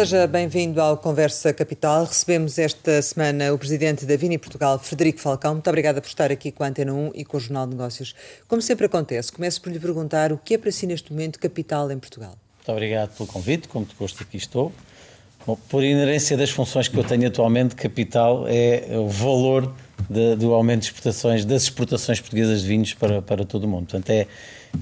Seja bem-vindo ao Conversa Capital. Recebemos esta semana o presidente da Vini Portugal, Frederico Falcão. Muito obrigada por estar aqui com a Antena 1 e com o Jornal de Negócios. Como sempre acontece, começo por lhe perguntar o que é para si neste momento capital em Portugal. Muito obrigado pelo convite, como te gosto aqui estou. Bom, por inerência das funções que eu tenho atualmente, capital é o valor de, do aumento de exportações, das exportações portuguesas de vinhos para, para todo o mundo. Portanto, é,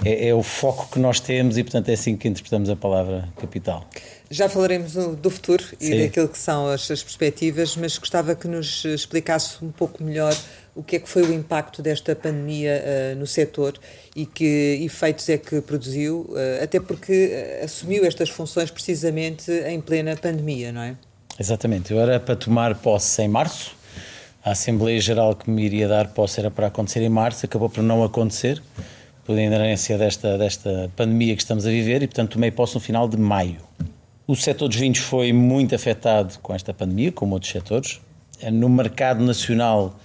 é, é, o foco que nós temos e, portanto, é assim que interpretamos a palavra capital. Já falaremos do, futuro Sim. e daquilo que são as, as, perspectivas, mas gostava que nos explicasse um pouco melhor o que é que foi o impacto desta pandemia uh, no setor e que efeitos é que produziu, uh, até porque uh, assumiu estas funções precisamente em plena pandemia, não é? Exatamente. Eu era para tomar posse em março. A Assembleia Geral que me iria dar posse era para acontecer em março, acabou por não acontecer, por inerência desta, desta pandemia que estamos a viver, e portanto tomei posse no final de maio. O setor dos vinhos foi muito afetado com esta pandemia, como outros setores. No mercado nacional,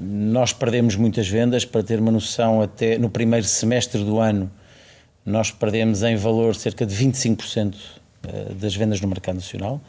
nós perdemos muitas vendas, para ter uma noção, até no primeiro semestre do ano, nós perdemos em valor cerca de 25% eh, das vendas no mercado nacional,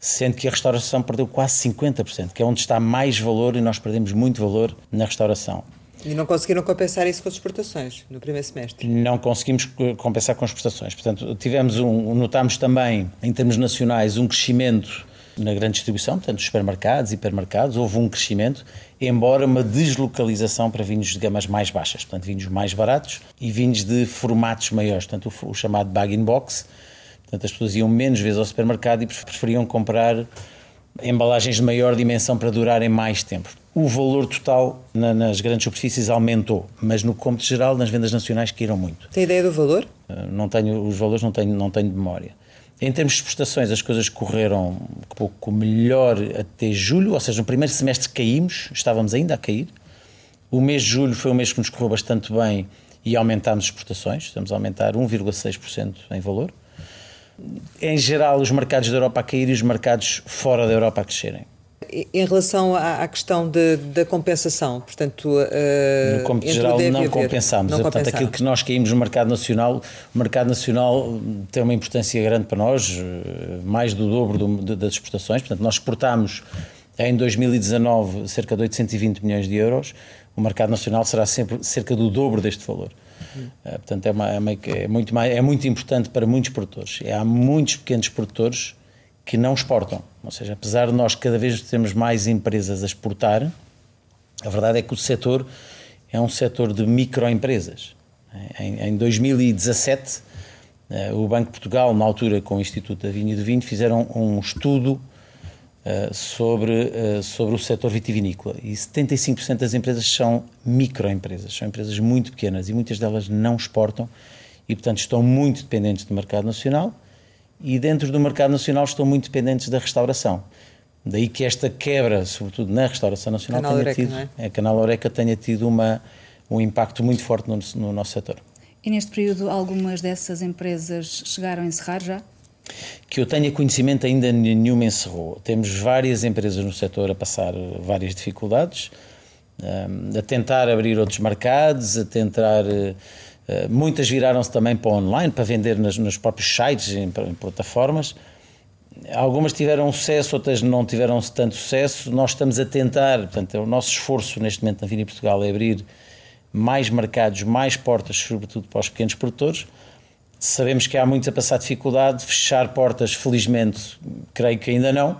sendo que a restauração perdeu quase 50%, que é onde está mais valor e nós perdemos muito valor na restauração. E não conseguiram compensar isso com as exportações no primeiro semestre? Não conseguimos compensar com as exportações. Portanto, tivemos um, notámos também, em termos nacionais, um crescimento na grande distribuição, portanto, supermercados, hipermercados, houve um crescimento, embora uma deslocalização para vinhos de gamas mais baixas, portanto, vinhos mais baratos e vinhos de formatos maiores, portanto, o, o chamado bag-in-box. Portanto, as pessoas iam menos vezes ao supermercado e preferiam comprar embalagens de maior dimensão para durarem mais tempo. O valor total na, nas grandes superfícies aumentou, mas no cômputo geral, nas vendas nacionais, caíram muito. Tem ideia do valor? Não tenho os valores, não tenho, não tenho de memória. Em termos de exportações, as coisas correram um pouco melhor até julho, ou seja, no primeiro semestre caímos, estávamos ainda a cair. O mês de julho foi um mês que nos correu bastante bem e aumentámos exportações, estamos a aumentar 1,6% em valor. Em geral, os mercados da Europa a cair e os mercados fora da Europa a crescerem. Em relação à, questão da compensação, portanto. Uh, no cômputo geral, não compensámos. Não portanto, aquilo que nós caímos no mercado nacional, o mercado nacional tem uma importância grande para nós, eh, mais do dobro do, das exportações. Portanto, nós exportámos em 2019 cerca de 820 milhões de euros, o mercado nacional será sempre cerca do dobro deste valor. Hum. portanto, é, uma, é, uma, é, muito mais, é muito importante para muitos produtores. Há muitos pequenos produtores que não exportam. Ou seja, apesar de nós cada vez termos mais empresas a exportar, a verdade é que o setor é um setor de microempresas. Em, em 2017, eh, o Banco de Portugal, na altura com o Instituto da Vinha e do Vinho, fizeram um estudo sobre, eh, sobre o setor vitivinícola e 75% das empresas são microempresas, são empresas muito pequenas e muitas delas não exportam e, portanto, estão muito dependentes do mercado nacional e dentro do mercado nacional estão muito dependentes da restauração. Daí que esta quebra, sobretudo na restauração nacional, Canal tenha tido, é? a Canal Oreca tenha tido uma, um impacto muito forte no, no nosso setor. E neste período algumas dessas empresas chegaram a encerrar já? Que eu tenha conhecimento ainda nenhuma encerrou. Temos várias empresas no setor a passar várias dificuldades, a tentar abrir outros mercados, a tentar eh, muitas viraram-se também para online, para vender nas, nos próprios sites, em, em plataformas. Algumas tiveram sucesso, outras não tiveram tanto sucesso. Nós estamos a tentar, portanto, o nosso esforço neste momento na Vini Portugal é abrir mais mercados, mais portas, sobretudo para os pequenos produtores. Sabemos que há muitos a passar dificuldade, fechar portas, felizmente, creio que ainda não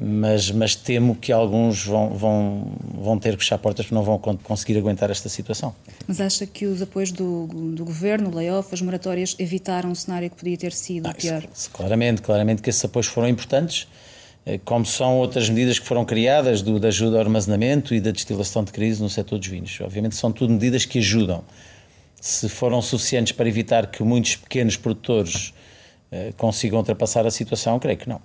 mas, mas temo que alguns vão, vão, vão ter que fechar portas porque não vão conseguir aguentar esta situação. Mas acha que os apoios do, do governo, o layoff, as moratórias, evitaram um cenário que podia ter sido ah, pior? Isso, claramente, claramente que esses apoios foram importantes, eh, como são outras medidas que foram criadas do, da ajuda ao armazenamento e da destilação de crise no setor dos vinhos. Obviamente são tudo medidas que ajudam. Se foram suficientes para evitar que muitos pequenos produtores eh, consigam ultrapassar a situação, creio que não.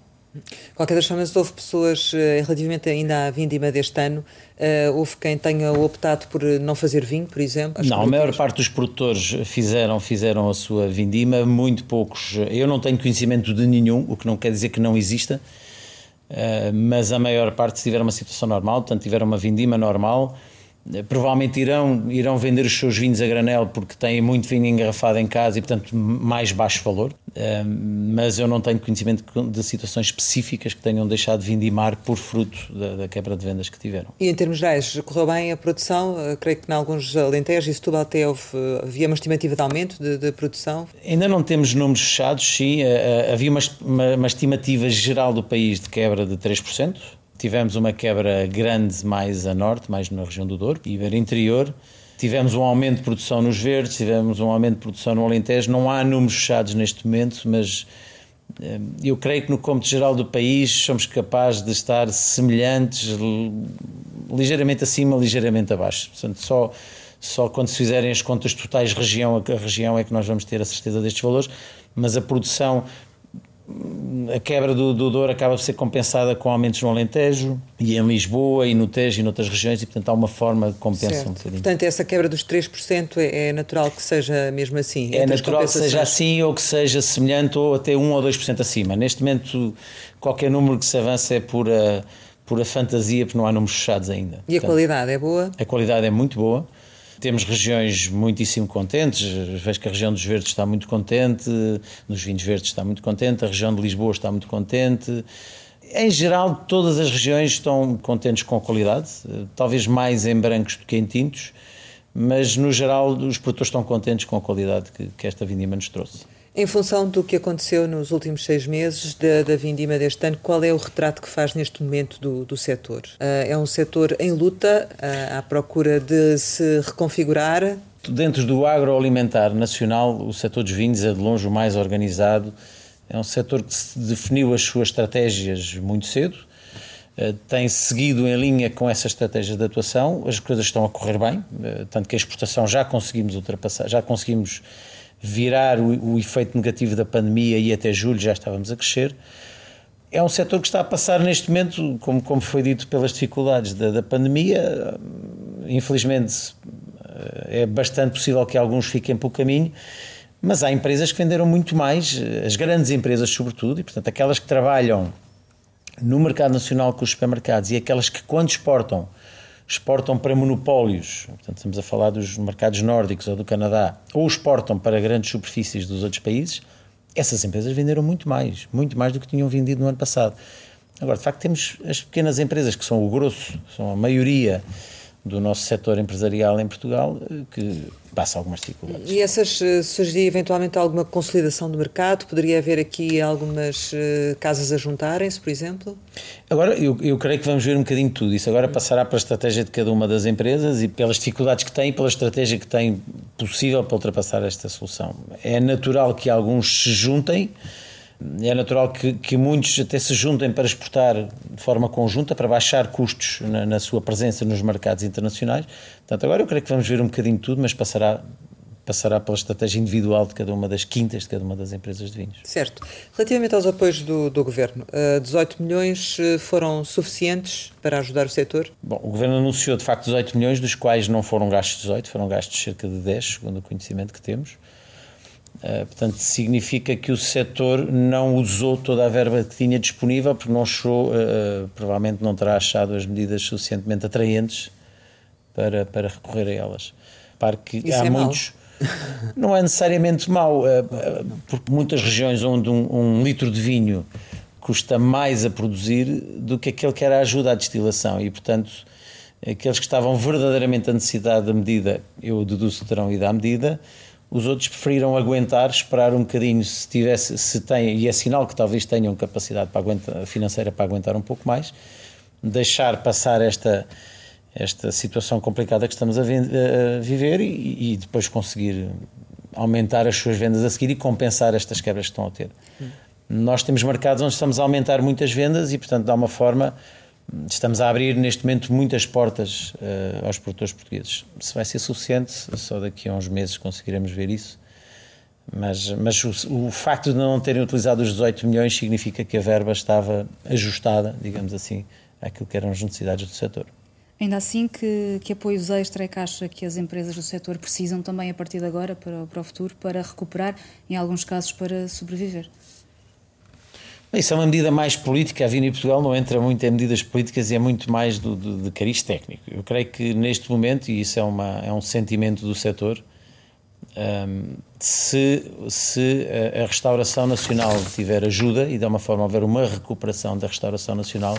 Qualquer das formas, houve pessoas, eh, relativamente ainda à vindima deste ano, uh, houve quem tenha optado por não fazer vinho, por exemplo? Não, a maior parte dos produtores fizeram, fizeram a sua vindima, muito poucos. Eu não tenho conhecimento de nenhum, o que não quer dizer que não exista, mas a maior parte tiveram uma situação normal, portanto, tiveram uma vindima normal. Provavelmente irão, irão vender os seus vinhos a granel porque têm muito vinho engarrafado em casa e, portanto, mais baixo valor. Mas eu não tenho conhecimento de situações específicas que tenham deixado de vindimar por fruto da, da quebra de vendas que tiveram. E em termos gerais, correu bem a produção? Eh, creio que em alguns alentejos e Setúbal até houve, havia uma estimativa de aumento de, de, produção? Ainda não temos números fechados, sim. Eh, havia uma, uma, uma estimativa geral do país de quebra de 3%. Tivemos uma quebra grande mais a norte, mais na região do Douro, e Interior. Tivemos um aumento de produção nos verdes, tivemos um aumento de produção no Alentejo. Não há números fechados neste momento, mas eh, eu creio que no cômputo geral do país somos capazes de estar semelhantes, ligeiramente acima, ligeiramente abaixo. Portanto, só, só quando se fizerem as contas totais região a região é que nós vamos ter a certeza destes valores, mas a produção a quebra do, do Douro acaba por ser compensada com aumentos no Alentejo e em Lisboa e no Tejo e noutras regiões e portanto há uma forma de compensar certo. um bocadinho. Portanto essa quebra dos 3% é, é natural que seja mesmo assim? É natural que seja assim ou que seja semelhante ou até 1 ou 2% acima. Neste momento qualquer número que se avance é pura, pura fantasia porque não há números fechados ainda. E portanto, a qualidade é boa? A qualidade é muito boa. Temos regiões muitíssimo contentes, vejo que a região dos Verdes está muito contente, nos vinhos verdes está muito contente, a região de Lisboa está muito contente. Em geral, todas as regiões estão contentes com a qualidade, talvez mais em brancos do que em tintos, mas no geral os produtores estão contentes com a qualidade que, que esta vindima nos trouxe. Em função do que aconteceu nos últimos seis meses da, da vindima deste ano, qual é o retrato que faz neste momento do, do setor? Uh, é um setor em luta, uh, à procura de se reconfigurar? Dentro do agroalimentar nacional, o setor dos vinhos é de longe o mais organizado. É um setor que definiu as suas estratégias muito cedo, uh, tem seguido em linha com essa estratégia de atuação, as coisas estão a correr bem, tanto que a exportação já conseguimos ultrapassar, já conseguimos virar o, o, efeito negativo da pandemia e até julho já estávamos a crescer. É um setor que está a passar neste momento, como, como foi dito, pelas dificuldades da, da pandemia. Infelizmente, eh, é bastante possível que alguns fiquem pelo caminho, mas há empresas que venderam muito mais, as grandes empresas, sobretudo, e portanto, aquelas que trabalham no mercado nacional com os supermercados e aquelas que, quando exportam, exportam para monopólios, portanto estamos a falar dos mercados nórdicos ou do Canadá, ou exportam para grandes superfícies dos outros países, essas empresas venderam muito mais, muito mais do que tinham vendido no ano passado. Agora, de facto, temos as pequenas empresas, que são o grosso, são a maioria do nosso setor empresarial em Portugal, eh, que passa algumas dificuldades. E essas eh, surgiria eventualmente alguma consolidação do mercado? Poderia haver aqui algumas uh, casas a juntarem-se, por exemplo? Agora, eu, eu creio que vamos ver um bocadinho tudo isso. Agora passará para a estratégia de cada uma das empresas e pelas dificuldades que têm e pela estratégia que têm possível para ultrapassar esta solução. É natural que alguns se juntem, é natural que, que, muitos até se juntem para exportar de forma conjunta, para baixar custos na, na, sua presença nos mercados internacionais. Portanto, agora eu creio que vamos ver um bocadinho de tudo, mas passará, passará pela estratégia individual de cada uma das quintas, de cada uma das empresas de vinhos. Certo. Relativamente aos apoios do, do Governo, 18 eh, milhões eh, foram suficientes para ajudar o setor? Bom, o Governo anunciou de facto 18 milhões, dos quais não foram gastos 18, foram gastos cerca de 10, segundo o conhecimento que temos. Uh, portanto, significa que o setor não usou toda a verba que tinha disponível, porque não achou, uh, provavelmente não terá achado as medidas suficientemente atraentes para, para recorrer a elas. Para que Isso há é muitos. Não é necessariamente mau, porque muitas regiões onde um, um, litro de vinho custa mais a produzir do que aquele que era a ajuda à destilação, e portanto, aqueles que estavam verdadeiramente a necessidade da medida, eu deduzo que terão ido à medida os outros preferiram aguentar, esperar um bocadinho se tivesse, se tem, e é sinal que talvez tenham capacidade para aguentar, financeira para aguentar um pouco mais, deixar passar esta, esta situação complicada que estamos a, viver e, e, depois conseguir aumentar as suas vendas a seguir e compensar estas quebras que estão a ter. Hum. Nós temos mercados onde estamos a aumentar muitas vendas e, portanto, de uma forma estamos a abrir neste momento muitas portas uh, aos produtores portugueses. Se vai ser suficiente, só daqui a uns meses conseguiremos ver isso. Mas, mas o, o, facto de não terem utilizado os 18 milhões significa que a verba estava ajustada, digamos assim, àquilo que eram as necessidades do setor. Ainda assim, que, que apoios extra é que acha que as empresas do setor precisam também a partir de agora, para, para o futuro, para recuperar, em alguns casos, para sobreviver? Isso é uma medida mais política. A Vini Portugal não entra muito em medidas políticas e é muito mais do, do, de cariz técnico. Eu creio que neste momento, e isso é, uma, é um sentimento do setor, um, se, se a, restauração nacional tiver ajuda e de uma forma houver uma recuperação da restauração nacional,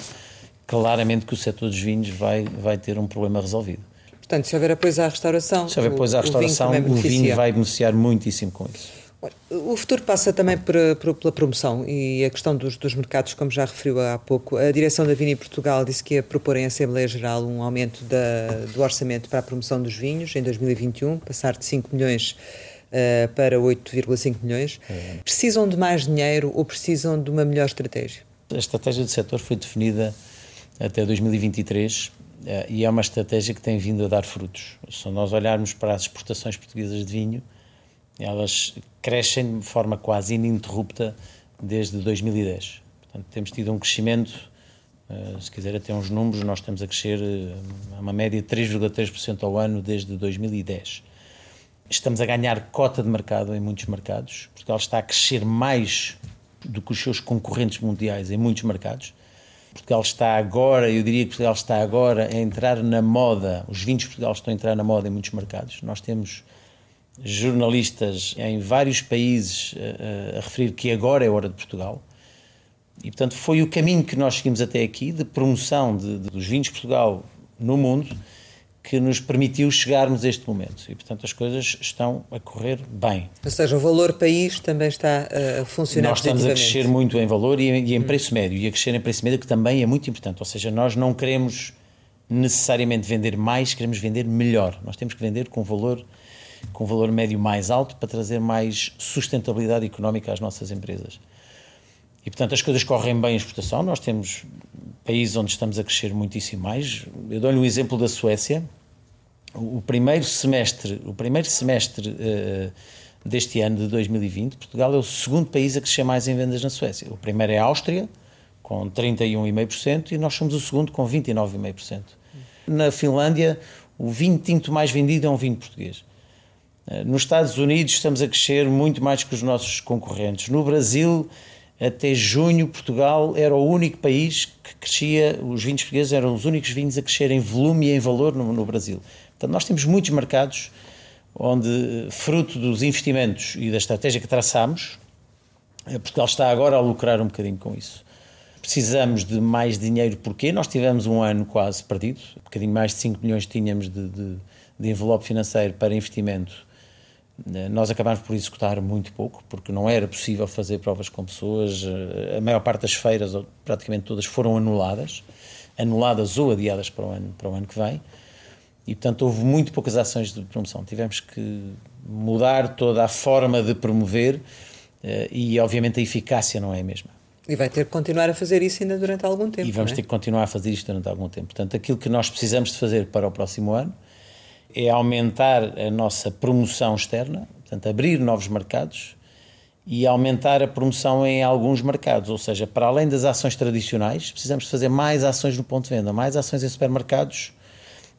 claramente que o setor dos vinhos vai, vai ter um problema resolvido. Portanto, se houver apoio à restauração, se houver apoio à restauração, o vinho, o vinho vai beneficiar muitíssimo com isso. O futuro passa também por, por, pela promoção e a questão dos, dos, mercados, como já referiu há pouco. A direção da Vini Portugal disse que ia propor em Assembleia Geral um aumento da, do orçamento para a promoção dos vinhos em 2021, passar de 5 milhões uh, para 8,5 milhões. É. Precisam de mais dinheiro ou precisam de uma melhor estratégia? A estratégia do setor foi definida até 2023 uh, eh, e é uma estratégia que tem vindo a dar frutos. Se nós olharmos para as exportações portuguesas de vinho, elas crescem de forma quase ininterrupta desde 2010. Portanto, temos tido um crescimento, uh, se quiser até uns números, nós estamos a crescer a uma média de 3,3% ao ano desde 2010 estamos a ganhar cota de mercado em muitos mercados. Portugal está a crescer mais do que os seus concorrentes mundiais em muitos mercados. Portugal está agora, eu diria que Portugal está agora a entrar na moda, os vinhos de Portugal estão a entrar na moda em muitos mercados. Nós temos jornalistas em vários países a, a, a referir que agora é a hora de Portugal. E, portanto, foi o caminho que nós seguimos até aqui, de promoção de, de, dos vinhos de Portugal no mundo, que nos permitiu chegarmos a este momento. E, portanto, as coisas estão a correr bem. Ou seja, o valor país também está a funcionar Nós estamos a crescer muito em valor e, e em hum. preço médio. E a crescer em preço médio, que também é muito importante. Ou seja, nós não queremos necessariamente vender mais, queremos vender melhor. Nós temos que vender com valor com valor médio mais alto para trazer mais sustentabilidade económica às nossas empresas. E, portanto, as coisas correm bem em exportação. Nós temos países onde estamos a crescer muitíssimo mais. Eu dou-lhe um exemplo da Suécia. O primeiro semestre, o primeiro semestre uh, deste ano de 2020, Portugal é o segundo país a crescer mais em vendas na Suécia. O primeiro é a Áustria, com 31,5%, e nós somos o segundo com 29,5%. Na Finlândia, o vinho tinto mais vendido é um vinho português. Eh, nos Estados Unidos estamos a crescer muito mais que os nossos concorrentes. No Brasil, até junho, Portugal era o único país que crescia, os vinhos portugueses eram os únicos vinhos a crescer em volume e em valor no, no Brasil. Portanto, nós temos muitos mercados onde, fruto dos investimentos e da estratégia que traçamos, eh, Portugal está agora a lucrar um bocadinho com isso. Precisamos de mais dinheiro, porque nós tivemos um ano quase perdido, um bocadinho mais de 5 milhões tínhamos de, de, de envelope financeiro para investimento eh, nós acabámos por executar muito pouco, porque não era possível fazer provas com pessoas. Eh, a maior parte das feiras, ou praticamente todas, foram anuladas, anuladas ou adiadas para o ano, para o ano que vem. E, portanto, houve muito poucas ações de promoção. Tivemos que mudar toda a forma de promover eh, e, obviamente, a eficácia não é a mesma. E vai ter que continuar a fazer isso ainda durante algum tempo. E vamos é? ter que continuar a fazer isto durante algum tempo. Portanto, aquilo que nós precisamos de fazer para o próximo ano é aumentar a nossa promoção externa, portanto, abrir novos mercados e aumentar a promoção em alguns mercados. Ou seja, para além das ações tradicionais, precisamos fazer mais ações no ponto de venda, mais ações em supermercados,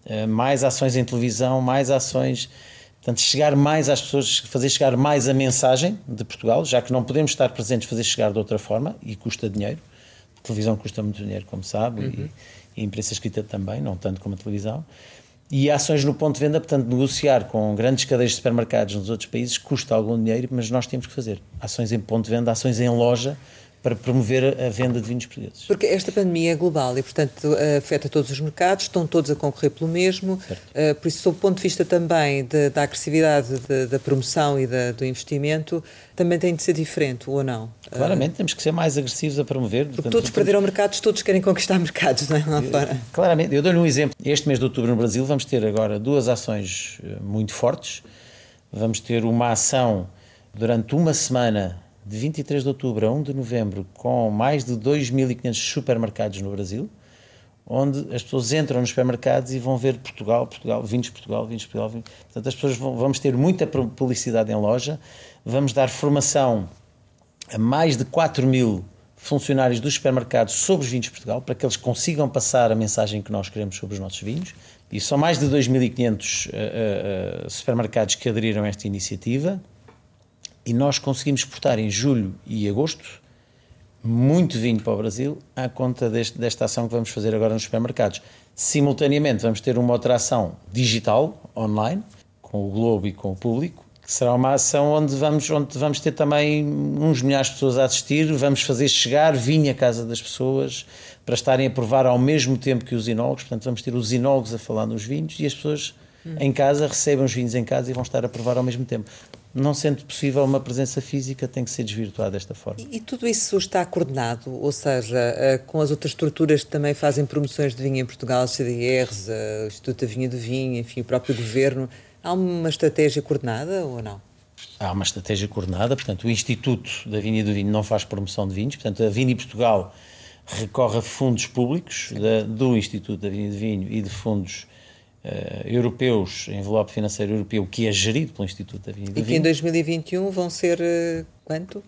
eh, mais ações em televisão, mais ações. Portanto, chegar mais às pessoas, fazer chegar mais a mensagem de Portugal, já que não podemos estar presentes, fazer chegar de outra forma e custa dinheiro. A televisão custa muito dinheiro, como sabe, uhum. e, e a imprensa escrita também, não tanto como a televisão. E ações no ponto de venda, portanto, negociar com grandes cadeias de supermercados nos outros países custa algum dinheiro, mas nós temos que fazer. Ações em ponto de venda, ações em loja, para promover a venda de vinhos portugueses. Porque esta pandemia é global e, portanto, afeta todos os mercados, estão todos a concorrer pelo mesmo, certo. Eh, por isso, sob o ponto de vista também de, da agressividade de, da promoção e da, do investimento, também tem de ser diferente, ou não? Claramente, uh, temos que ser mais agressivos a promover. Porque portanto, todos perderam mercados, todos querem conquistar mercados, não é? Lá fora. Claramente, eu dou-lhe um exemplo. Este mês de outubro no Brasil vamos ter agora duas ações eh, muito fortes. Vamos ter uma ação durante uma semana de 23 de outubro a 1 de novembro com mais de 2.500 supermercados no Brasil, onde as pessoas entram nos supermercados e vão ver Portugal, Portugal, vinhos Portugal, vinhos Portugal. Vinhos. Portanto, as pessoas vão, vamos ter muita publicidade em loja, vamos dar formação a mais de 4 mil funcionários dos supermercados sobre os vinhos de Portugal, para que eles consigam passar a mensagem que nós queremos sobre os nossos vinhos. E são mais de 2.500 uh, uh, supermercados que aderiram a esta iniciativa e nós conseguimos exportar em julho e agosto muito vinho para o Brasil à conta deste, desta ação que vamos fazer agora nos supermercados. Simultaneamente, vamos ter uma outra ação digital, online, com o Globo e com o público, que será uma ação onde vamos, onde vamos ter também uns milhares de pessoas a assistir, vamos fazer chegar vinho à casa das pessoas para estarem a provar ao mesmo tempo que os enólogos, portanto vamos ter os enólogos a falar nos vinhos e as pessoas hum. em casa recebem os vinhos em casa e vão estar a provar ao mesmo tempo. Não sendo possível uma presença física, tem que ser desvirtuada desta forma. E, e tudo isso está coordenado? Ou seja, eh, com as outras estruturas que também fazem promoções de vinho em Portugal, CDRs, eh, o Instituto da Vinha do Vinho, enfim, o próprio Governo, Há uma estratégia coordenada ou não? Há uma estratégia coordenada, portanto, o Instituto da Vinha do Vinho não faz promoção de vinhos, portanto, a Vini Portugal recorre a fundos públicos da, do Instituto da Vinha do Vinho e de fundos uh, europeus, envelope financeiro europeu, que é gerido pelo Instituto da Vinha e. E que em 2021 vão ser uh, quanto?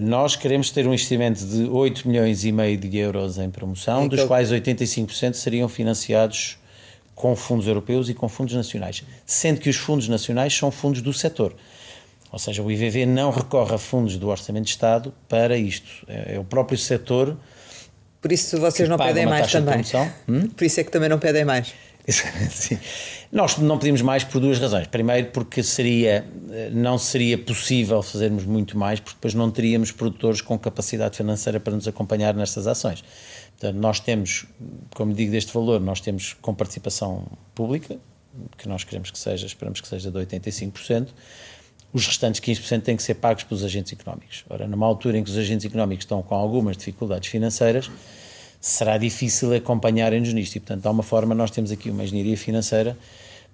Nós queremos ter um investimento de 8 milhões e meio de euros em promoção, então, dos quais 85% seriam financiados com fundos europeus e com fundos nacionais, sendo que os fundos nacionais são fundos do setor. Ou seja, o IVV não recorre a fundos do Orçamento de Estado para isto. É, é o próprio setor. Por isso vocês não pedem mais também. Hum? Por isso é que também não pedem mais. Nós não pedimos mais por duas razões. Primeiro, porque seria, não seria possível fazermos muito mais, porque depois não teríamos produtores com capacidade financeira para nos acompanhar nestas ações. Portanto, nós temos, como digo deste valor, nós temos com participação pública, que nós queremos que seja, esperamos que seja de 85%, os restantes 15% têm que ser pagos pelos agentes económicos. Ora, numa altura em que os agentes económicos estão com algumas dificuldades financeiras, será difícil acompanharem-nos nisto e, portanto, há uma forma, nós temos aqui uma engenharia financeira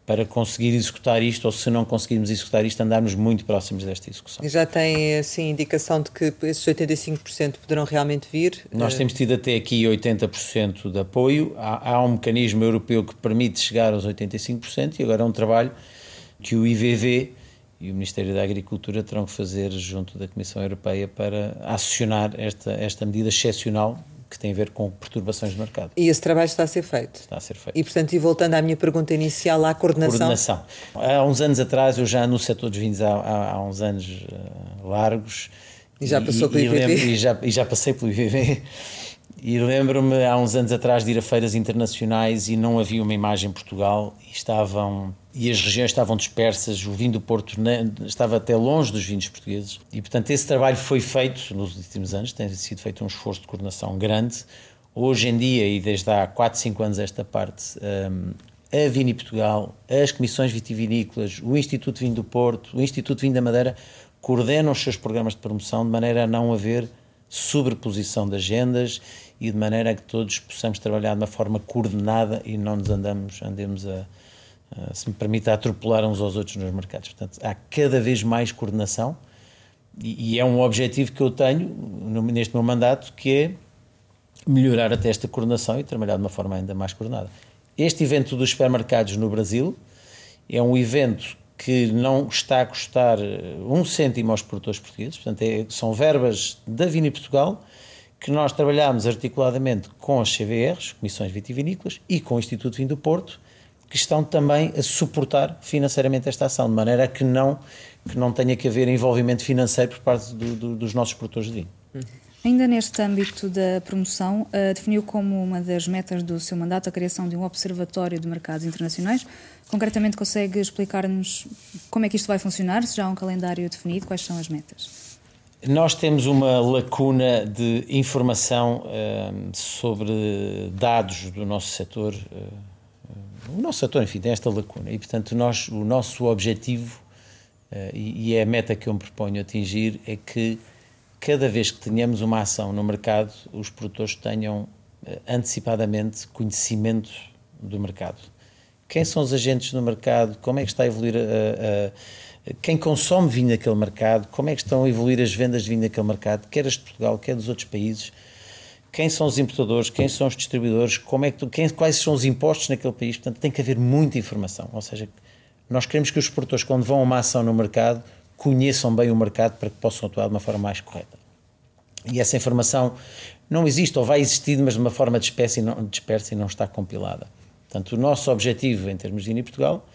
para conseguir executar isto, ou se não conseguirmos executar isto, andarmos muito próximos desta execução. Já tem, assim, indicação de que esses 85% poderão realmente vir? Nós temos tido até aqui 80% de apoio, há, há, um mecanismo europeu que permite chegar aos 85% e agora é um trabalho que o IVV e o Ministério da Agricultura terão que fazer junto da Comissão Europeia para acionar esta, esta medida excepcional que tem a ver com perturbações de mercado. E esse trabalho está a ser feito? Está a ser feito. E, portanto, e voltando à minha pergunta inicial, à coordenação? Coordenação. Há uns anos atrás, eu já no setor dos vinhos há, há, há uns anos uh, largos... E já passou e, pelo IVV? E, já, e já passei pelo IVV. E lembro-me há uns anos atrás de ir a feiras internacionais e não havia uma imagem em Portugal e estavam e as regiões estavam dispersas, o vinho do Porto estava até longe dos vinhos portugueses. E, portanto, esse trabalho foi feito nos últimos anos, tem sido feito um esforço de coordenação grande. Hoje em dia, e desde há 4, 5 anos esta parte, um, a Vini Portugal, as comissões vitivinícolas, o Instituto Vinho do Porto, o Instituto Vinho da Madeira, coordenam os seus programas de promoção de maneira a não haver sobreposição de agendas e de maneira a que todos possamos trabalhar de uma forma coordenada e não nos andamos, andemos a eh, se me permite, a atropelar uns aos outros nos mercados. Portanto, há cada vez mais coordenação e, e é um objetivo que eu tenho no, neste meu mandato, que é melhorar até esta coordenação e trabalhar de uma forma ainda mais coordenada. Este evento dos supermercados no Brasil é um evento que não está a custar eh, um cêntimo aos produtores portugueses, portanto, é, são verbas da Vini Portugal que nós trabalhamos articuladamente com as CVRs, Comissões Vitivinícolas, e com o Instituto Vinho do Porto, que estão também a suportar financeiramente esta ação, de maneira que não, que não tenha que haver envolvimento financeiro por parte do, do, dos nossos produtores de vinho. Ainda neste âmbito da promoção, uh, definiu como uma das metas do seu mandato a criação de um observatório de mercados internacionais. Concretamente, consegue explicar-nos como é que isto vai funcionar, se já há um calendário definido, quais são as metas? Nós temos uma lacuna de informação uh, sobre dados do nosso setor. Uh, o nosso setor, enfim, tem esta lacuna e, portanto, nós, o nosso objetivo uh, e, e, é a meta que eu me proponho atingir é que cada vez que tenhamos uma ação no mercado, os produtores tenham uh, antecipadamente conhecimento do mercado. Quem são os agentes no mercado? Como é que está a evoluir a, a quem consome vinho naquele mercado? Como é que estão a evoluir as vendas de vinho naquele mercado? Quer as de Portugal, quer dos outros países? quem são os importadores, quem são os distribuidores, como é que, quem, quais são os impostos naquele país. Portanto, tem que haver muita informação. Ou seja, nós queremos que os produtores, quando vão a uma ação no mercado, conheçam bem o mercado para que possam atuar de uma forma mais correta. E essa informação não existe ou vai existir, mas de uma forma dispersa e não, dispersa e não está compilada. Portanto, o nosso objetivo em termos de INI Portugal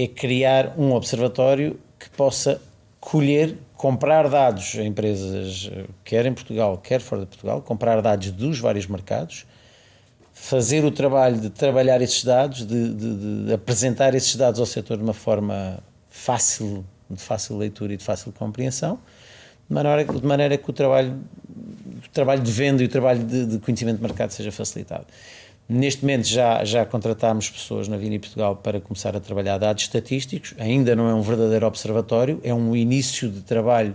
é criar um observatório que possa colher, comprar dados a empresas, quer em Portugal, quer fora de Portugal, comprar dados dos vários mercados, fazer o trabalho de trabalhar esses dados, de, de, de apresentar esses dados ao setor de uma forma fácil, de fácil leitura e de fácil compreensão, de maneira, de maneira que o trabalho, o trabalho de venda e o trabalho de, de conhecimento de mercado seja facilitado. Neste momento já, já contratámos pessoas na Vini Portugal para começar a trabalhar dados estatísticos, ainda não é um verdadeiro observatório, é um início de trabalho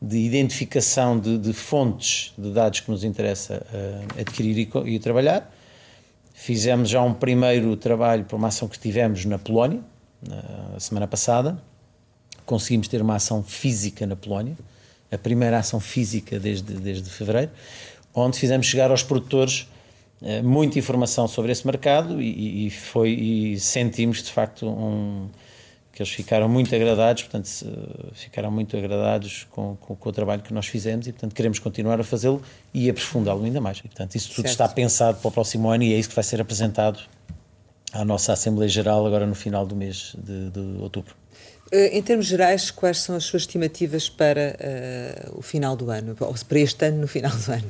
de identificação de, de fontes de dados que nos interessa uh, adquirir e, e, trabalhar. Fizemos já um primeiro trabalho para uma ação que tivemos na Polónia, na semana passada. Conseguimos ter uma ação física na Polónia, a primeira ação física desde, desde fevereiro, onde fizemos chegar aos produtores muita informação sobre esse mercado e, e foi e sentimos de facto um, que eles ficaram muito agradados, portanto ficaram muito agradados com, com, com, o trabalho que nós fizemos e portanto queremos continuar a fazê-lo e aprofundá-lo ainda mais. E, portanto isso tudo certo. está pensado para o próximo ano e é isso que vai ser apresentado à nossa Assembleia Geral agora no final do mês de, de outubro. Eh, em termos gerais, quais são as suas estimativas para uh, o final do ano, ou para este ano no final do ano?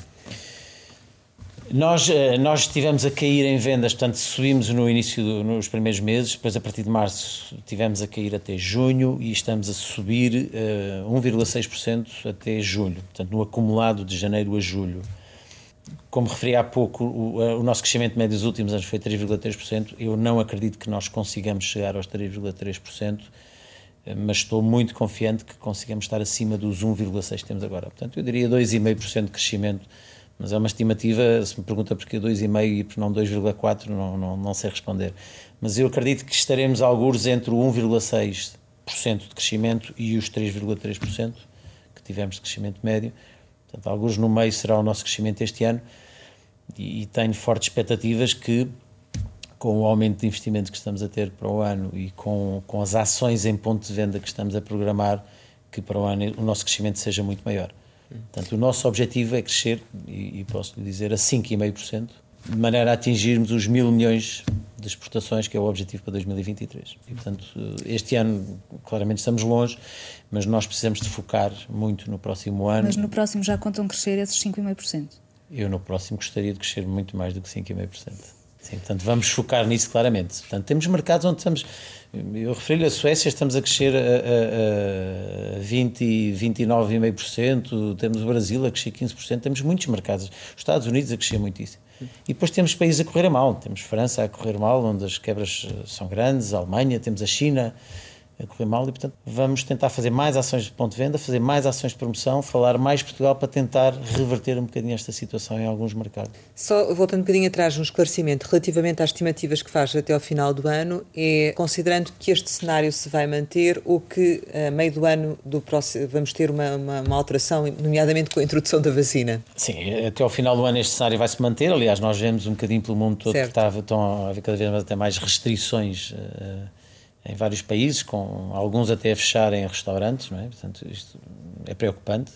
Nós, eh, nós estivemos a cair em vendas, portanto, subimos no início, do, nos primeiros meses, depois a partir de março tivemos a cair até junho e estamos a subir uh, eh, 1,6% até julho, portanto, no acumulado de janeiro a julho. Como referi há pouco, o, o nosso crescimento médio dos últimos anos foi 3,3%. Eu não acredito que nós consigamos chegar aos 3,3%, eh, mas estou muito confiante que consigamos estar acima dos 1,6% que temos agora. Portanto, eu diria 2,5% de crescimento mas é uma estimativa, se me pergunta porquê 2,5 e por não 2,4, não, não, não sei responder. Mas eu acredito que estaremos alguns entre o 1,6% de crescimento e os 3,3% que tivemos de crescimento médio. Portanto, alguns no meio será o nosso crescimento este ano e, e tenho fortes expectativas que com o aumento de investimentos que estamos a ter para o ano e com, com as ações em ponto de venda que estamos a programar, que para o ano o nosso crescimento seja muito maior. Portanto, o nosso objetivo é crescer, e, e posso lhe dizer, a 5,5%, de maneira a atingirmos os mil milhões de exportações, que é o objetivo para 2023. E, portanto, este ano, claramente estamos longe, mas nós precisamos de focar muito no próximo ano. Mas no próximo já contam crescer esses 5,5%? Eu no próximo gostaria de crescer muito mais do que 5,5%. Sim, portanto, vamos focar nisso claramente. Portanto, temos mercados onde estamos eu referi-lhe a Suécia, estamos a crescer a, a, a 20, 29,5%, temos o Brasil a crescer 15%, temos muitos mercados. Os Estados Unidos a crescer muitíssimo. E depois temos países a correr mal. Temos França a correr mal, onde as quebras são grandes, a Alemanha, temos a China a correr mal e, portanto, vamos tentar fazer mais ações de ponto de venda, fazer mais ações de promoção, falar mais Portugal para tentar reverter um bocadinho esta situação em alguns mercados. Só voltando um bocadinho atrás, um esclarecimento relativamente às estimativas que faz até ao final do ano, é considerando que este cenário se vai manter ou que a meio do ano do próximo vamos ter uma, uma, uma alteração, nomeadamente com a introdução da vacina? Sim, até ao final do ano este cenário vai se manter. Aliás, nós vemos um bocadinho pelo mundo todo certo. que está, estão a haver cada vez até mais restrições. Uh, em vários países, com alguns até a fecharem restaurantes, não é? Portanto, isto é preocupante.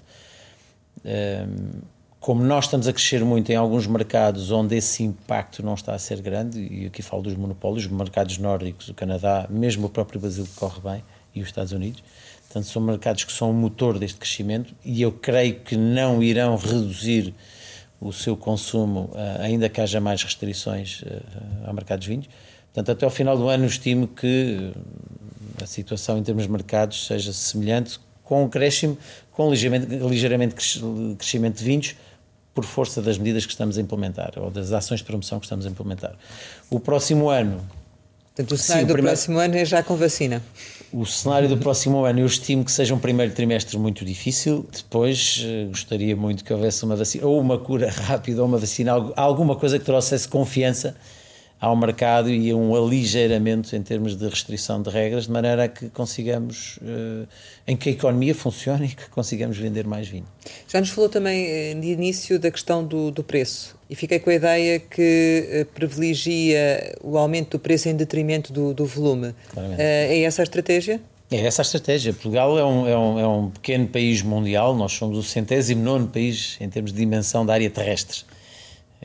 Como nós estamos a crescer muito em alguns mercados onde esse impacto não está a ser grande, e aqui falo dos monopólios, mercados nórdicos, o Canadá, mesmo o próprio Brasil corre bem, e os Estados Unidos, portanto, são mercados que são o motor deste crescimento e eu creio que não irão reduzir o seu consumo, ah, ainda que haja mais restrições ah, ao mercado dos vinhos. Portanto, até ao final do ano estimo que eh, a situação em termos de mercados seja semelhante, com um crescimento, com ligeiramente, ligeiramente crescimento de vinhos, por força das medidas que estamos a implementar, ou das ações de promoção que estamos a implementar. O próximo ano... Portanto, o cenário sim, o do primeiro, próximo ano é já com vacina. O cenário do próximo ano eu estimo que seja um primeiro trimestre muito difícil. Depois eh, gostaria muito que houvesse uma vacina, ou uma cura rápida, ou uma vacina, alguma coisa que trouxesse confiança ao mercado e um aligeiramento em termos de restrição de regras, de maneira a que consigamos, uh, em que a economia funcione e que consigamos vender mais vinho. Já nos falou também eh, de início da questão do, do preço e fiquei com a ideia que uh, privilegia o aumento do preço em detrimento do, do volume. Uh, é essa a estratégia? É essa a estratégia. Portugal é um, é, um, é um pequeno país mundial, nós somos o centésimo nono país em termos de dimensão da área terrestre.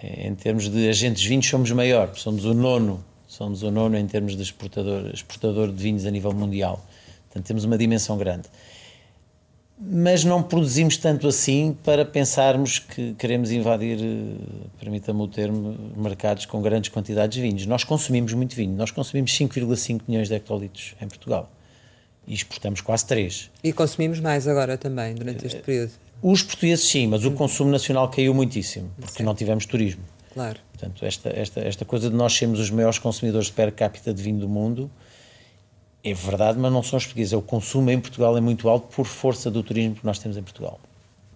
Em termos de agentes vinhos, somos maior, somos o nono, somos o nono em termos de exportador, exportador de vinhos a nível mundial. Portanto, temos uma dimensão grande. mas não produzimos tanto assim para pensarmos que queremos invadir, eh, permita-me o termo, mercados com grandes quantidades de vinhos. Nós consumimos muito vinho, nós consumimos 5,5 milhões de hectolitros em Portugal e exportamos quase 3. E consumimos mais agora também, durante este período? Os portugueses sim, mas o consumo nacional caiu muitíssimo, porque sim. não tivemos turismo. Claro. Portanto, esta, esta, esta coisa de nós sermos os maiores consumidores de per capita de vinho do mundo é verdade, mas não são os portugueses. É o consumo em Portugal é muito alto por força do turismo que nós temos em Portugal.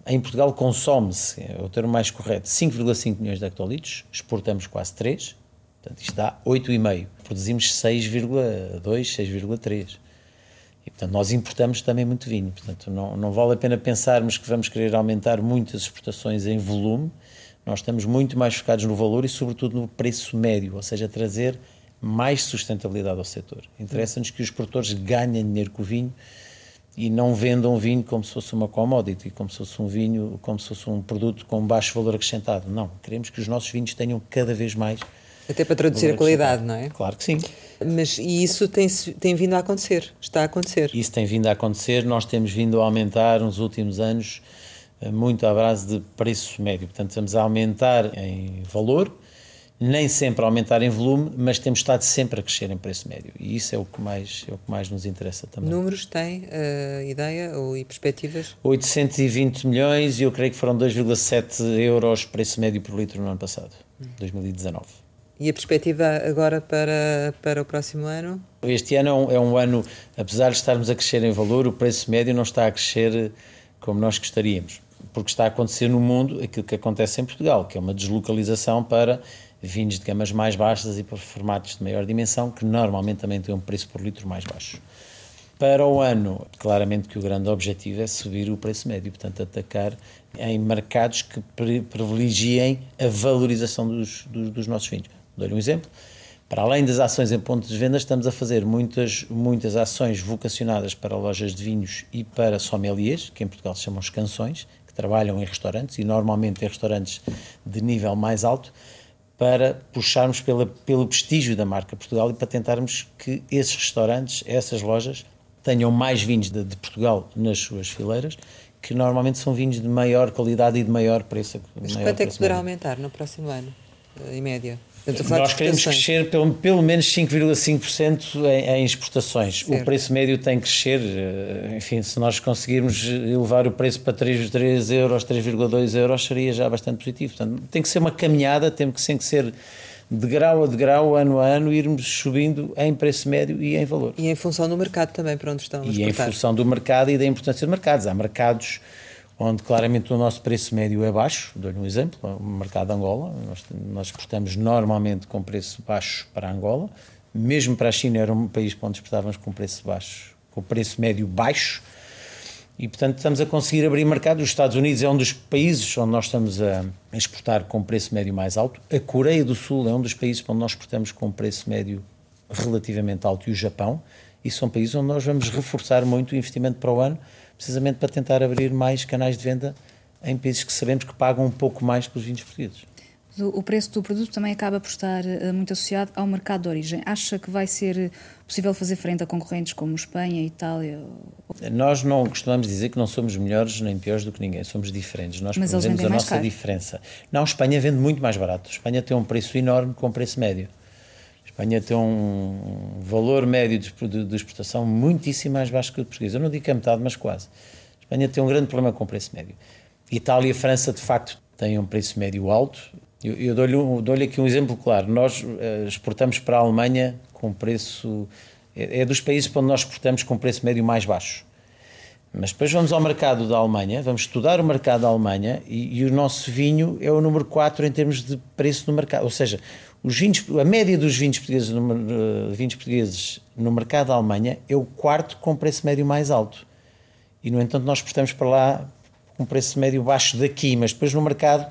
Em Portugal consome-se, é o termo mais correto, 5,5 milhões de hectolitros, exportamos quase 3, portanto isto dá 8,5. Produzimos 6,2, 6,3. E, portanto, nós importamos também muito vinho. Portanto, não, não vale a pena pensarmos que vamos querer aumentar muitas exportações em volume. Nós estamos muito mais focados no valor e, sobretudo, no preço médio, ou seja, trazer mais sustentabilidade ao setor. Interessa-nos que os produtores ganhem dinheiro com o vinho e não vendam vinho como se fosse uma commodity, como se fosse um vinho, como se fosse um produto com baixo valor acrescentado. Não, queremos que os nossos vinhos tenham cada vez mais até para traduzir a qualidade, não é? Claro que sim. Mas e isso tem, tem vindo a acontecer, está a acontecer? Isso tem vindo a acontecer, nós temos vindo a aumentar nos últimos anos eh, muito à base de preço médio. Portanto, estamos a aumentar em valor, nem sempre a aumentar em volume, mas temos estado sempre a crescer em preço médio. E isso é o que mais, é o que mais nos interessa também. Números tem uh, ideia ou e perspectivas? 820 milhões e eu creio que foram 2,7 euros preço médio por litro no ano passado, 2019. E a perspectiva agora para, para o próximo ano? Este ano é um, é um, ano, apesar de estarmos a crescer em valor, o preço médio não está a crescer como nós gostaríamos, porque está a acontecer no mundo aquilo que acontece em Portugal, que é uma deslocalização para vinhos de gamas mais baixas e para formatos de maior dimensão, que normalmente também têm um preço por litro mais baixo. Para o ano, claramente que o grande objetivo é subir o preço médio, portanto, atacar em mercados que privilegiem a valorização dos, dos, dos nossos vinhos. Dou-lhe um exemplo. Para além das ações em pontos de venda, estamos a fazer muitas, muitas ações vocacionadas para lojas de vinhos e para sommeliers, que em Portugal se chamam os canções, que trabalham em restaurantes e normalmente em restaurantes de nível mais alto, para puxarmos pela, pelo prestígio da marca Portugal e para tentarmos que esses restaurantes, essas lojas, tenham mais vinhos de, de Portugal nas suas fileiras, que normalmente são vinhos de maior qualidade e de maior preço. Mas quanto é que poderá aumentar no próximo ano, em média? Nós queremos crescer pelo, pelo menos 5,5% em, em exportações. Certo. O preço médio tem que crescer. Eh, enfim, se nós conseguirmos elevar o preço para 3, 3 euros, 3,2 euros, seria já bastante positivo. Portanto, tem que ser uma caminhada, tem que, tem que ser de grau a de grau, ano a ano, irmos subindo em preço médio e em valor. E em função do mercado também, para onde estão a E em função do mercado e da importância de mercados. Há mercados onde claramente o nosso preço médio é baixo. Dou-lhe um exemplo: o mercado de Angola. Nós, nós exportamos normalmente com preço baixo para Angola. Mesmo para a China, era um país onde exportávamos com preço baixo, com preço médio baixo. E, portanto, estamos a conseguir abrir mercado. Os Estados Unidos é um dos países onde nós estamos a exportar com preço médio mais alto. A Coreia do Sul é um dos países onde nós exportamos com preço médio relativamente alto. E o Japão. E são países onde nós vamos reforçar muito o investimento para o ano precisamente para tentar abrir mais canais de venda em países que sabemos que pagam um pouco mais pelos vinhos portugueses. O preço do produto também acaba por estar eh, muito associado ao mercado de origem. Acha que vai ser possível fazer frente a concorrentes como Espanha, Itália? Nós não costumamos dizer que não somos melhores nem piores do que ninguém, somos diferentes. Nós Mas a nossa caro. diferença. Não, Espanha vende muito mais barato. Espanha tem um preço enorme com preço médio. Espanha tem um valor médio de exportação muitíssimo mais baixo que o português. Eu não digo que é metade, mas quase. Espanha tem um grande problema com o preço médio. Itália e França, de facto, têm um preço médio alto. Eu, eu dou-lhe dou aqui um exemplo claro. Nós uh, exportamos para a Alemanha com preço. É, é dos países para onde nós exportamos com preço médio mais baixo. Mas depois vamos ao mercado da Alemanha, vamos estudar o mercado da Alemanha e, e, o nosso vinho é o número 4 em termos de preço no mercado. Ou seja, os vinhos, a média dos vinhos portugueses, no, vinhos portugueses no mercado da Alemanha é o quarto com preço médio mais alto. E, no entanto, nós exportamos para lá com preço médio baixo daqui, mas depois no mercado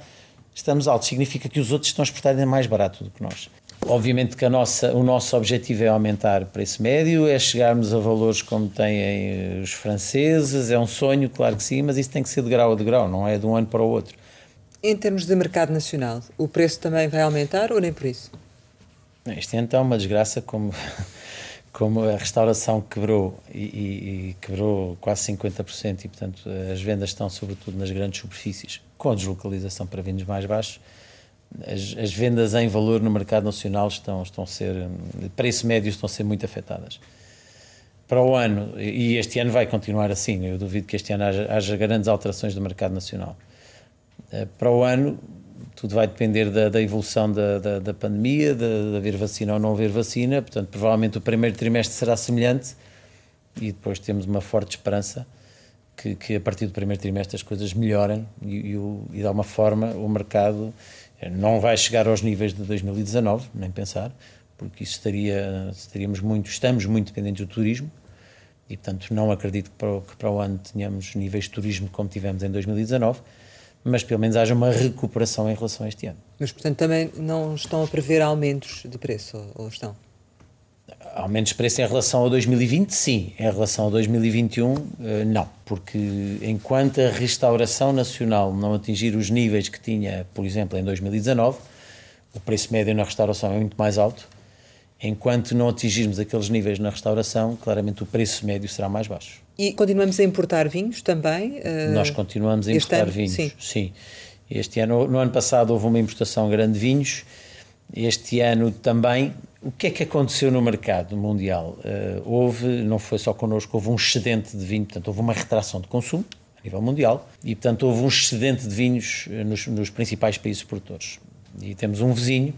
estamos altos. Significa que os outros estão a exportar ainda mais barato do que nós. Obviamente que a nossa, o nosso objetivo é aumentar o preço médio, é chegarmos a valores como têm os franceses, é um sonho, claro que sim, mas isso tem que ser de grau a de grau, não é de um ano para o outro. Em termos de mercado nacional, o preço também vai aumentar ou nem por isso? Este ano está uma desgraça como, como a restauração quebrou e, e, e, quebrou quase 50% e, portanto, as vendas estão sobretudo nas grandes superfícies, com deslocalização para vinhos mais baixos, as, as, vendas em valor no mercado nacional estão, estão a ser, preço médio, estão a ser muito afetadas. Para o ano, e este ano vai continuar assim, eu duvido que este ano haja, haja grandes alterações do mercado nacional. Eh, para o ano, tudo vai depender da, da evolução da, da, da pandemia, de, de haver vacina ou não haver vacina, portanto, provavelmente o primeiro trimestre será semelhante e depois temos uma forte esperança que, que a partir do primeiro trimestre as coisas melhorem e, e, o, e de alguma forma o mercado não vai chegar aos níveis de 2019, nem pensar, porque isso estaria, estaríamos muito, estamos muito dependentes do turismo e, portanto, não acredito que para, que para o ano tenhamos níveis de turismo como tivemos em 2019 mas pelo menos haja uma recuperação em relação a este ano. Mas, portanto, também não estão a prever aumentos de preço, ou estão? Aumentos de preço em relação a 2020, sim. Em relação a 2021, eh, não. Porque enquanto a restauração nacional não atingir os níveis que tinha, por exemplo, em 2019, o preço médio na restauração é muito mais alto. Enquanto não atingirmos aqueles níveis na restauração, claramente o preço médio será mais baixo. E continuamos a importar vinhos também? Uh, Nós continuamos a importar ano? vinhos, sim. sim. Este ano, no ano passado houve uma importação grande de vinhos, este ano também. O que é que aconteceu no mercado mundial? Uh, houve, não foi só connosco, houve um excedente de vinho, portanto houve uma retração de consumo a nível mundial e, portanto, houve um excedente de vinhos eh, nos, nos principais países produtores. E temos um vizinho,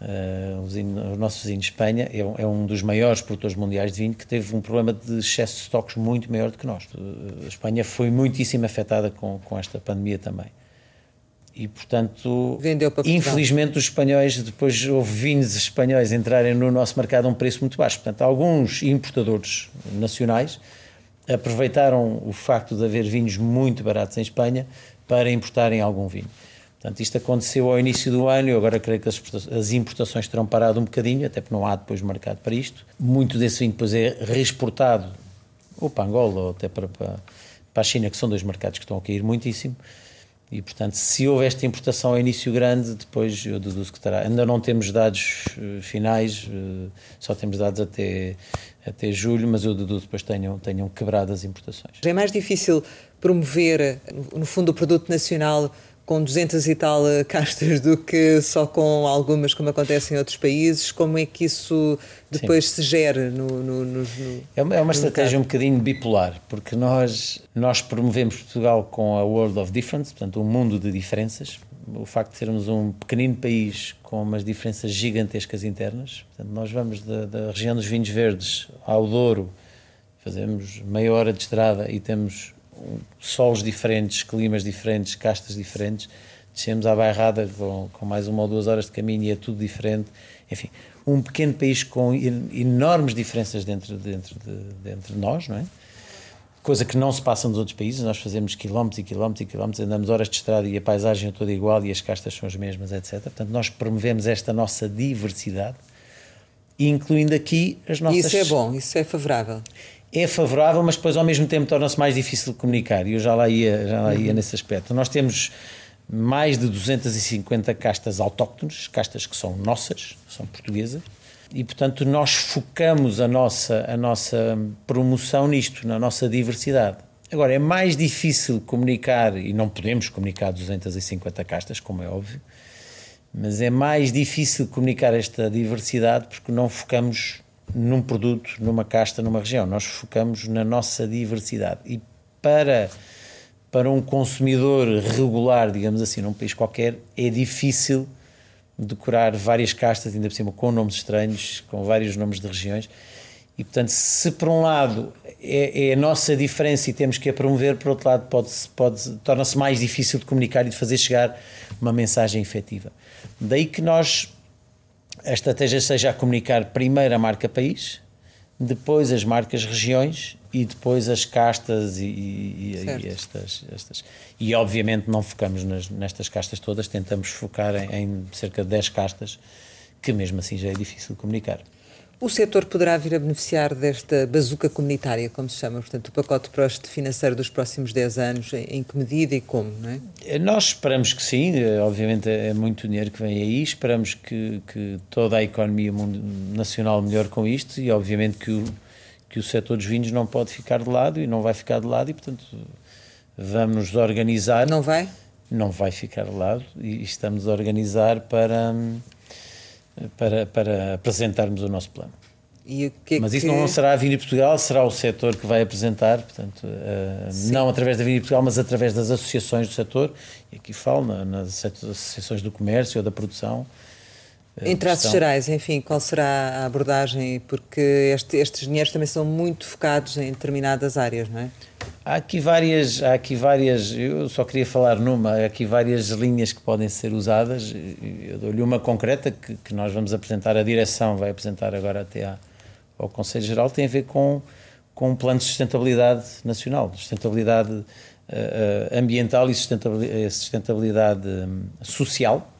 Uh, o, vizinho, o, nosso vizinho de Espanha é um, é um, dos maiores produtores mundiais de vinho que teve um problema de excesso de estoques muito maior do que nós. Uh, a Espanha foi muitíssimo afetada com, com esta pandemia também. E, portanto, infelizmente, os espanhóis, depois houve vinhos espanhóis entrarem no nosso mercado a um preço muito baixo. Portanto, alguns importadores nacionais aproveitaram o facto de haver vinhos muito baratos em Espanha para importarem algum vinho. Portanto, isto aconteceu ao início do ano e agora creio que as importações terão parado um bocadinho, até porque não há depois mercado para isto. Muito desse vinho depois é reexportado ou para Angola ou até para, para, para a China, que são dois mercados que estão a cair muitíssimo. E, portanto, se houve esta importação ao início grande, depois eu deduzo que terá. Ainda não temos dados uh, finais, uh, só temos dados até, até julho, mas eu deduzo depois tenham, tenham quebrado as importações. É mais difícil promover, no fundo, o produto nacional com 200 e tal eh, castas do que só com algumas, como acontece em outros países. Como é que isso depois Sim. se gera no, no, no, no É uma, é uma estratégia um bocadinho bipolar, porque nós, nós promovemos Portugal com a World of Difference, portanto, um mundo de diferenças. O facto de sermos um pequenino país com umas diferenças gigantescas internas. Portanto, nós vamos da, da região dos vinhos verdes ao Douro, fazemos meia hora de estrada e temos solos diferentes, climas diferentes, castas diferentes. Descemos à Bairrada com, com mais uma ou duas horas de caminho e é tudo diferente. Enfim, um pequeno país com enormes diferenças dentro, dentro, de, dentro de nós, não é? Coisa que não se passa nos outros países. Nós fazemos quilómetros e quilómetros e quilómetros, andamos horas de estrada e a paisagem é toda igual e as castas são as mesmas, etc. Portanto, nós promovemos esta nossa diversidade, incluindo aqui as nossas. Isso é bom, isso é favorável é favorável, mas depois ao mesmo tempo torna-se mais difícil de comunicar. E eu já lá ia, já lá ia uhum. nesse aspecto. Nós temos mais de 250 castas autóctones, castas que são nossas, são portuguesas, e portanto nós focamos a nossa, a nossa promoção nisto, na nossa diversidade. Agora, é mais difícil comunicar, e não podemos comunicar 250 castas, como é óbvio, mas é mais difícil comunicar esta diversidade porque não focamos num produto, numa casta, numa região. Nós focamos na nossa diversidade. E para, para um consumidor regular, digamos assim, num país qualquer, é difícil decorar várias castas, ainda por cima com nomes estranhos, com vários nomes de regiões. E, portanto, se por um lado é, é a nossa diferença e temos que a promover, por outro lado, pode, pode, torna-se mais difícil de comunicar e de fazer chegar uma mensagem efetiva. Daí que nós a estratégia seja a comunicar primeiro a marca país, depois as marcas regiões e depois as castas e, e, e estas, estas. E obviamente não focamos nas, nestas castas todas, tentamos focar em, em, cerca de 10 castas, que mesmo assim já é difícil comunicar. O setor poderá vir a beneficiar desta bazuca comunitária, como se chama, portanto, o pacote financeiro dos próximos 10 anos, em que medida e como, não é? Eh, nós esperamos que sim, eh, obviamente é muito dinheiro que vem aí, esperamos que, que toda a economia nacional melhore com isto e obviamente que o, que o setor dos vinhos não pode ficar de lado e não vai ficar de lado e, portanto, vamos nos organizar. Não vai? Não vai ficar de lado e estamos a organizar para para, para apresentarmos o nosso plano. Que Mas isso que... não será a Vini Portugal, será o setor que vai apresentar, portanto, uh, não através da Vini Portugal, mas através das associações do setor, e aqui falo na, nas associações do comércio ou da produção. Uh, em traços gerais, enfim, qual será a abordagem? Porque este, estes dinheiros também são muito focados em determinadas áreas, não é? Há aqui várias, há aqui várias, eu só queria falar numa, há aqui várias linhas que podem ser usadas. Eu dou-lhe uma concreta que, que, nós vamos apresentar, a direção vai apresentar agora até à, ao Conselho Geral, tem a ver com, com um plano de sustentabilidade nacional, sustentabilidade uh, ambiental e sustentabilidade, sustentabilidade um, social,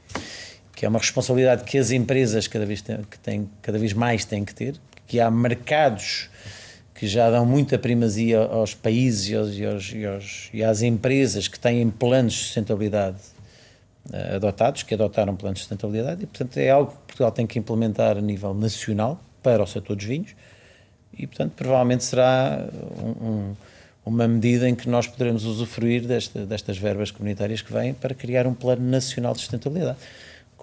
que é uma responsabilidade que as empresas cada vez, têm, que têm, cada vez mais têm que ter, que há mercados que já dão muita primazia aos países e, aos, e, aos, e, aos, e às empresas que têm planos de sustentabilidade uh, adotados, que adotaram planos de sustentabilidade, e portanto é algo que Portugal tem que implementar a nível nacional para o setor dos vinhos, e portanto provavelmente será um, um, uma medida em que nós poderemos usufruir desta, destas verbas comunitárias que vêm para criar um plano nacional de sustentabilidade.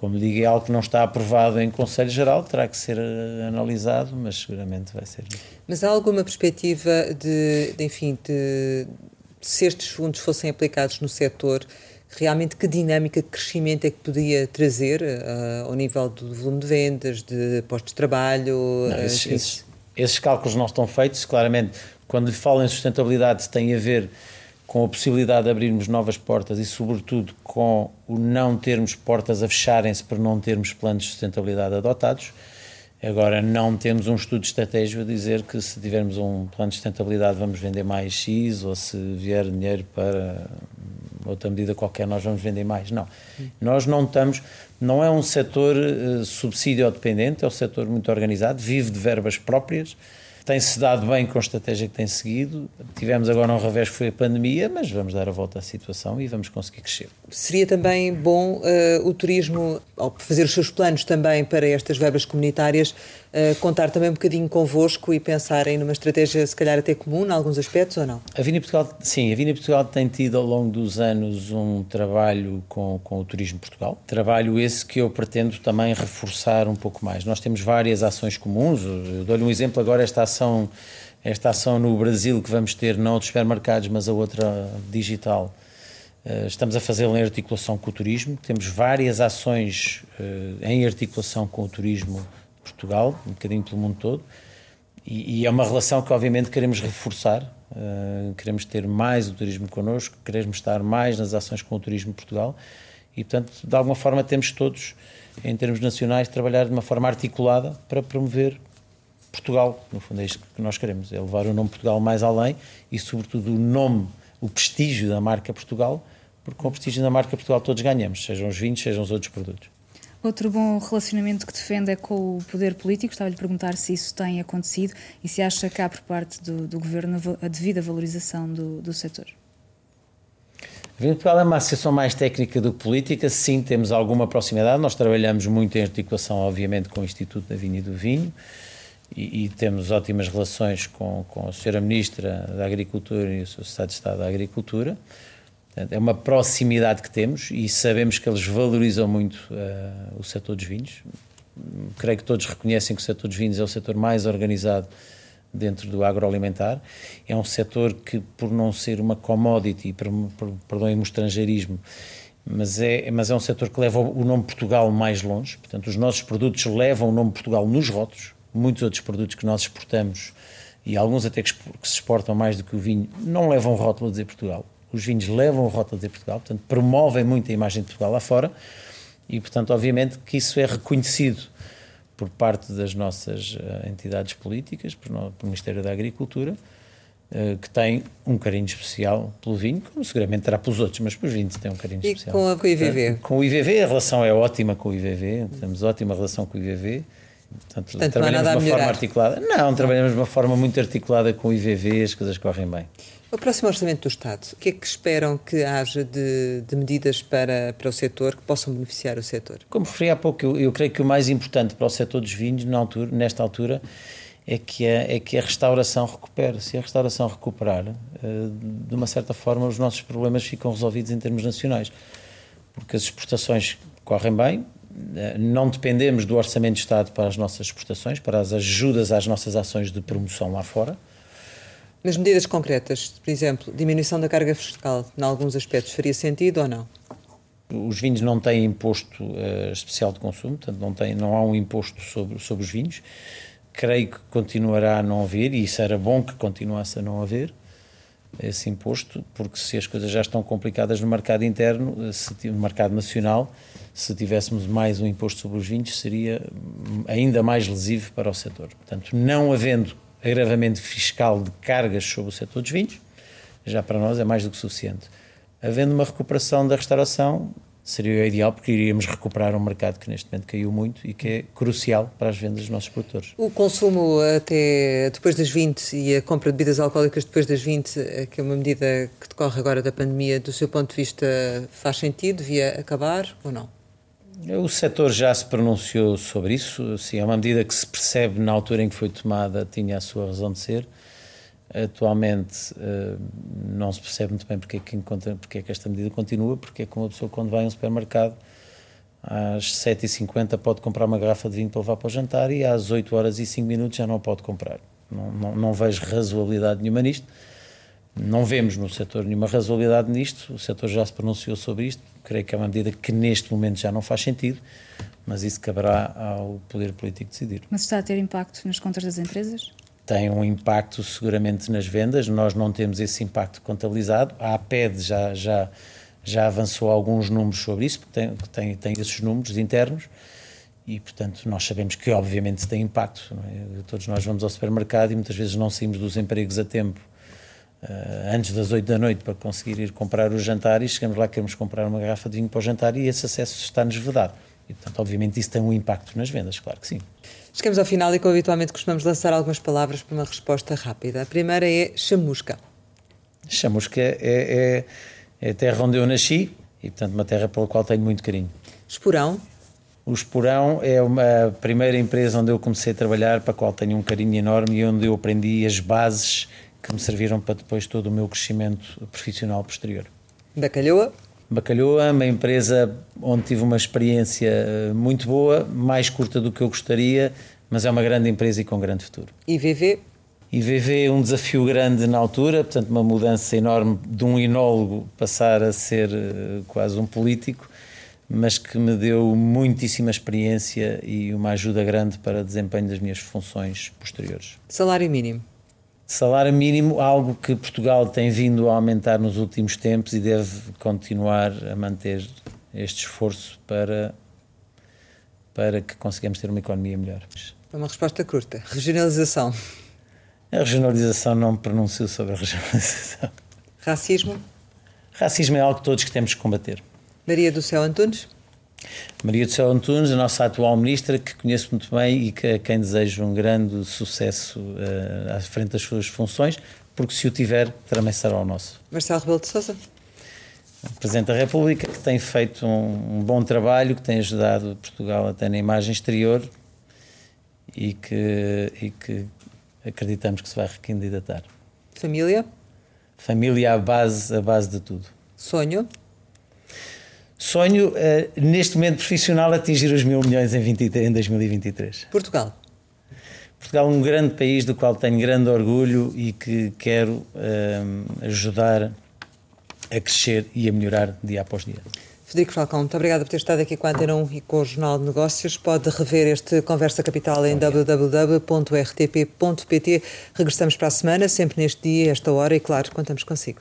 Como digo, é algo que não está aprovado em Conselho Geral, terá que ser eh, analisado, mas seguramente vai ser. Mas há alguma perspectiva de, de enfim, de, se estes fundos fossem aplicados no setor, realmente que dinâmica de crescimento é que podia trazer uh, ao nível do volume de vendas, de postos de trabalho? Não, esses, esses, esses, cálculos não estão feitos, claramente. Quando lhe falo em sustentabilidade, tem a ver com a possibilidade de abrirmos novas portas e, sobretudo, com o não termos portas a fecharem-se por não termos planos de sustentabilidade adotados. Agora, não temos um estudo estratégico a dizer que se tivermos um plano de sustentabilidade vamos vender mais X ou se vier dinheiro para outra medida qualquer nós vamos vender mais. Não. Nós não estamos. Não é um setor uh, subsídio dependente, é um setor muito organizado, vive de verbas próprias tem-se dado bem com a estratégia que tem seguido. Tivemos agora um revés que foi a pandemia, mas vamos dar a volta à situação e vamos conseguir crescer. Seria também bom uh, o turismo, ao fazer os seus planos também para estas verbas comunitárias, uh, contar também um bocadinho convosco e pensarem numa estratégia se calhar até comum, em alguns aspectos ou não? A Vina Portugal, sim, a Vina Portugal tem tido ao longo dos anos um trabalho com, com o Turismo Portugal. Trabalho esse que eu pretendo também reforçar um pouco mais. Nós temos várias ações comuns, dou-lhe um exemplo agora, esta ação esta ação no Brasil que vamos ter, não dos supermercados, mas a outra digital, estamos a fazê-la em articulação com o turismo. Temos várias ações eh, em articulação com o turismo de Portugal, um bocadinho pelo mundo todo. E, é uma relação que, obviamente, queremos reforçar. Eh, queremos ter mais o turismo connosco, queremos estar mais nas ações com o turismo de Portugal. E, portanto, de alguma forma, temos todos, em termos nacionais, trabalhar de uma forma articulada para promover Portugal. No fundo, é isto que nós queremos: é levar o nome Portugal mais além e, sobretudo, o nome, o prestígio da marca Portugal porque com o prestígio da marca Portugal todos ganhamos, sejam os vinhos, sejam os outros produtos. Outro bom relacionamento que defende é com o poder político. Estava-lhe a perguntar se isso tem acontecido e se acha que há por parte do, do governo a devida valorização do, do setor. A Vinho Portugal é uma associação mais técnica do que política. Sim, temos alguma proximidade. Nós trabalhamos muito em articulação, obviamente, com o Instituto da Vinha e do Vinho e, e temos ótimas relações com, com a Sra. Ministra da Agricultura e o Sr. Estado de Estado da Agricultura. É uma proximidade que temos e sabemos que eles valorizam muito uh, o setor dos vinhos. Creio que todos reconhecem que o setor dos vinhos é o setor mais organizado dentro do agroalimentar. É um setor que, por não ser uma commodity, perdoem-me o estrangeirismo, mas é, mas é um setor que leva o nome Portugal mais longe. Portanto, os nossos produtos levam o nome Portugal nos rótulos. Muitos outros produtos que nós exportamos, e alguns até que se exportam mais do que o vinho, não levam rótulo a dizer Portugal os vinhos levam o rótulo de Portugal, portanto, promovem muito a imagem de Portugal lá fora e, portanto, obviamente que isso é reconhecido por parte das nossas uh, entidades políticas, por pelo Ministério da Agricultura, uh, que tem um carinho especial pelo vinho, como seguramente terá pelos outros, mas pelos vinhos tem um carinho e especial. E com, com o IVV? Com o IVV, a relação é ótima com o IVV, temos ótima relação com o IVV, Portanto, Portanto trabalhamos de uma forma articulada. Não, trabalhamos de uma forma muito articulada com o IVV, as coisas correm bem. O próximo Orçamento do Estado, o que é que esperam que haja de, de medidas para, para o setor que possam beneficiar o setor? Como referi há pouco, eu, eu creio que o mais importante para o setor dos vinhos, altura, nesta altura, é que, a, é que a restauração recupere. Se a restauração recuperar, eh, de uma certa forma, os nossos problemas ficam resolvidos em termos nacionais. Porque as exportações correm bem, eh, não dependemos do Orçamento de Estado para as nossas exportações, para as ajudas às nossas ações de promoção lá fora nas medidas concretas, por exemplo, diminuição da carga fiscal, em alguns aspectos, faria sentido ou não? Os vinhos não têm imposto uh, especial de consumo, portanto não, tem, não há um imposto sobre, sobre os vinhos. Creio que continuará a não haver, e isso era bom que continuasse a não haver, esse imposto, porque se as coisas já estão complicadas no mercado interno, eh, se, no mercado nacional, se tivéssemos mais um imposto sobre os vinhos, seria ainda mais lesivo para o setor. Portanto, não havendo agravamento fiscal de cargas sobre o setor dos vinhos, já para nós é mais do que suficiente. Havendo uma recuperação da restauração, seria o ideal, porque iríamos recuperar um mercado que neste momento caiu muito e que é crucial para as vendas dos nossos produtores. O consumo até depois das 20 e a compra de bebidas alcoólicas depois das 20, eh, que é uma medida que decorre agora da pandemia, do seu ponto de vista, faz sentido? Devia acabar ou não? O setor já se pronunciou sobre isso, sim, é uma medida que se percebe na altura em que foi tomada, tinha a sua razão de ser. Atualmente eh, não se percebe muito bem porque é, que, porque é que esta medida continua, porque é que uma pessoa quando vai a um supermercado às 7h50 pode comprar uma garrafa de vinho para levar para o jantar e às 8 horas e 5 minutos já não pode comprar. Não, não, não vejo razoabilidade nenhuma nisto. Não vemos no setor nenhuma razoabilidade nisto, o setor já se pronunciou sobre isto, creio que é uma medida que neste momento já não faz sentido, mas isso caberá ao poder político decidir. Mas está a ter impacto nas contas das empresas? Tem um impacto seguramente nas vendas, nós não temos esse impacto contabilizado, a APED já, já, já avançou alguns números sobre isso, porque tem, tem, tem esses números internos, e portanto nós sabemos que obviamente tem impacto. É? Todos nós vamos ao supermercado e muitas vezes não saímos dos empregos a tempo antes das 8 da noite para conseguir ir comprar o jantar e chegamos lá queremos comprar uma garrafa de vinho para o jantar e esse acesso está-nos vedado. E, portanto, obviamente, isso tem um impacto nas vendas, claro que sim. Chegamos ao final e, como habitualmente, costumamos lançar algumas palavras para uma resposta rápida. A primeira é chamusca. Chamusca é, é, é a terra onde eu nasci e, portanto, uma terra pela qual tenho muito carinho. Esporão. O Esporão é uma primeira empresa onde eu comecei a trabalhar, para a qual tenho um carinho enorme e onde eu aprendi as bases que me serviram para depois todo o meu crescimento profissional posterior. Bacalhoa? Bacalhoa, uma empresa onde tive uma experiência eh, muito boa, mais curta do que eu gostaria, mas é uma grande empresa e com grande futuro. IVV? IVV um desafio grande na altura, portanto uma mudança enorme de um enólogo passar a ser eh, quase um político, mas que me deu muitíssima experiência e uma ajuda grande para o desempenho das minhas funções posteriores. Salário mínimo? Salário mínimo, algo que Portugal tem vindo a aumentar nos últimos tempos e deve continuar a manter este esforço para, para que consigamos ter uma economia melhor. Uma resposta curta. Regionalização. A regionalização não me pronuncio sobre a regionalização. Racismo? Racismo é algo que todos que temos que combater. Maria do Céu Antunes? Maria do Céu Antunes, a nossa atual ministra, que conheço muito bem e que, a quem desejo um grande sucesso uh, à frente das suas funções, porque se o tiver, também será o nosso. Marcelo Rebelo de Sousa. Presidente da República, que tem feito um, um, bom trabalho, que tem ajudado Portugal até na imagem exterior e que, e que acreditamos que se vai recandidatar. Família? Família à base, à base de tudo. Sonho? Sonho, uh, neste momento profissional, atingir os mil milhões em, 23, em 2023. Portugal. Portugal é um grande país do qual tenho grande orgulho e que quero uh, ajudar a crescer e a melhorar dia após dia. Federico Falcão, muito obrigada por ter estado aqui com a Antena 1 e com o Jornal de Negócios. Pode rever este Conversa Capital em www.rtp.pt. Regressamos para a semana, sempre neste dia, esta hora, e claro, contamos consigo.